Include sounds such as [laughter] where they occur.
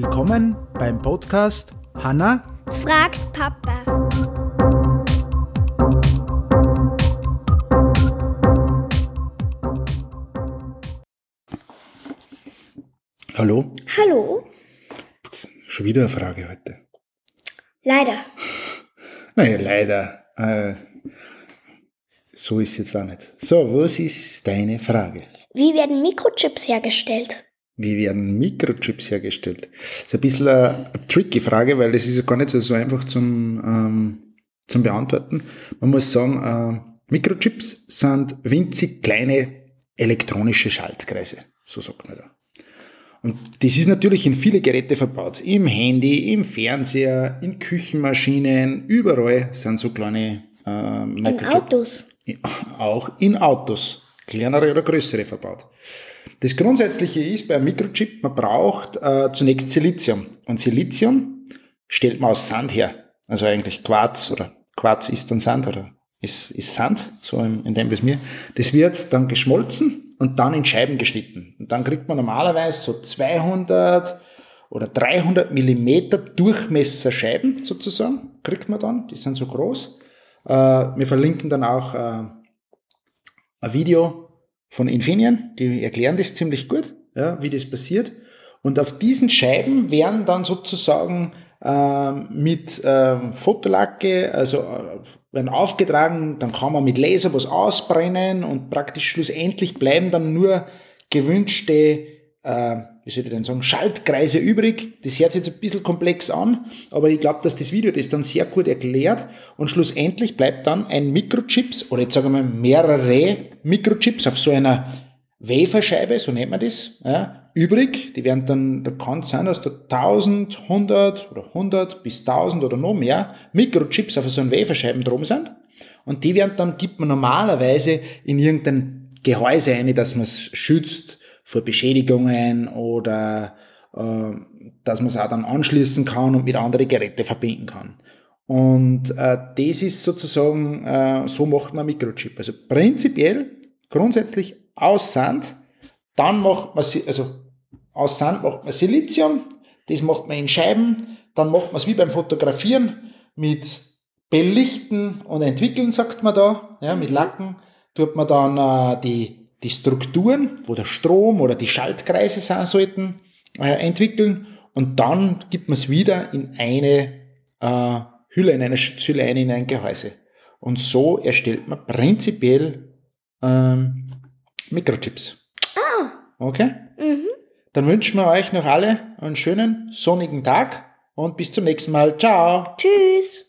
Willkommen beim Podcast Hanna fragt Papa. Hallo, Hallo? schon wieder eine Frage heute. Leider. Naja, leider. Äh, so ist es jetzt auch nicht. So, was ist deine Frage? Wie werden Mikrochips hergestellt? Wie werden Mikrochips hergestellt? Das ist ein bisschen eine, tricky Frage, weil das ist ja gar nicht so, einfach zum, ähm, zum Beantworten. Man muss sagen, äh, Mikrochips sind winzig kleine elektronische Schaltkreise. So sagt man da. Und das ist natürlich in viele Geräte verbaut. Im Handy, im Fernseher, in Küchenmaschinen, überall sind so kleine äh, In Microchips. Autos. [laughs] Auch in Autos, kleinere oder größere verbaut. Das Grundsätzliche ist bei einem Mikrochip, man braucht äh, zunächst Silizium. Und Silizium stellt man aus Sand her. Also eigentlich Quarz oder Quarz ist dann Sand oder ist, ist Sand, so in, in dem, was mir. Das wird dann geschmolzen und dann in Scheiben geschnitten. Und dann kriegt man normalerweise so 200 oder 300 Millimeter Durchmesser Scheiben sozusagen, kriegt man dann. Die sind so groß. Äh, wir verlinken dann auch äh, ein Video von Infineon, die erklären das ziemlich gut, ja, wie das passiert. Und auf diesen Scheiben werden dann sozusagen ähm, mit ähm, Fotolacke, also äh, werden aufgetragen, dann kann man mit Laser was ausbrennen und praktisch schlussendlich bleiben dann nur gewünschte, äh, wie soll ich denn sagen, Schaltkreise übrig. Das hört sich jetzt ein bisschen komplex an, aber ich glaube, dass das Video das dann sehr gut erklärt und schlussendlich bleibt dann ein Mikrochips oder jetzt sagen wir mal mehrere Mikrochips auf so einer Waferscheibe, so nennt man das, ja, übrig. Die werden dann, da kann es sein, dass da 1000, 100 oder 100 bis 1000 oder noch mehr Mikrochips auf so einen Waferscheiben drum sind. Und die werden dann, gibt man normalerweise in irgendein Gehäuse ein, dass man es schützt vor Beschädigungen oder äh, dass man es auch dann anschließen kann und mit anderen Geräten verbinden kann. Und äh, das ist sozusagen, äh, so macht man Mikrochip. Also prinzipiell, grundsätzlich aus Sand, dann macht man, also aus Sand macht man Silizium, das macht man in Scheiben, dann macht man es wie beim Fotografieren mit Belichten und Entwickeln, sagt man da, ja, mit Lacken, tut man dann äh, die, die Strukturen, wo der Strom oder die Schaltkreise sein sollten, äh, entwickeln und dann gibt man es wieder in eine äh, Hülle, in eine Schutzhülle ein, in ein Gehäuse. Und so erstellt man prinzipiell ähm, Mikrochips. Ah. Okay? Mhm. Dann wünschen wir euch noch alle einen schönen sonnigen Tag und bis zum nächsten Mal. Ciao! Tschüss.